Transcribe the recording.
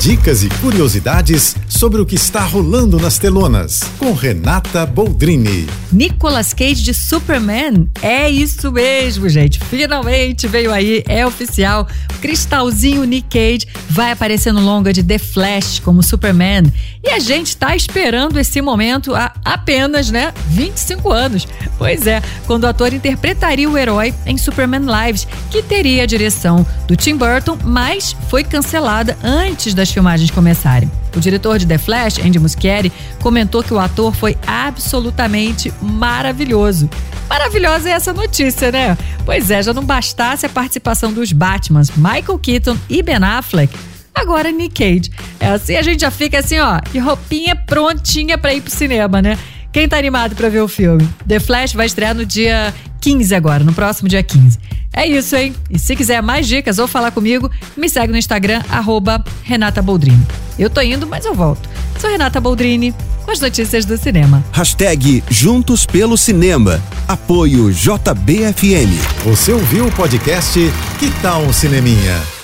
Dicas e curiosidades sobre o que está rolando nas telonas, com Renata Boldrini. Nicolas Cage de Superman? É isso mesmo, gente. Finalmente veio aí, é oficial. Cristalzinho Nick Cage vai aparecer no longa de The Flash como Superman. E a gente tá esperando esse momento há apenas, né, 25 anos. Pois é, quando o ator interpretaria o herói em Superman Lives, que teria a direção do Tim Burton, mas foi cancelada antes das filmagens começarem. O diretor de The Flash, Andy Muschietti, comentou que o ator foi absolutamente maravilhoso. Maravilhosa é essa notícia, né? Pois é, já não bastasse a participação dos Batmans, Michael Keaton e Ben Affleck, agora Nick Cage. É assim a gente já fica assim, ó, de roupinha prontinha para ir pro cinema, né? Quem tá animado para ver o filme? The Flash vai estrear no dia 15 agora, no próximo dia 15. É isso, hein? E se quiser mais dicas ou falar comigo, me segue no Instagram, arroba Renata Boldrini. Eu tô indo, mas eu volto. Sou Renata Boldrini, com as notícias do cinema. Hashtag Juntos pelo Cinema. Apoio JBFM. Você ouviu o podcast Que Tal um Cineminha?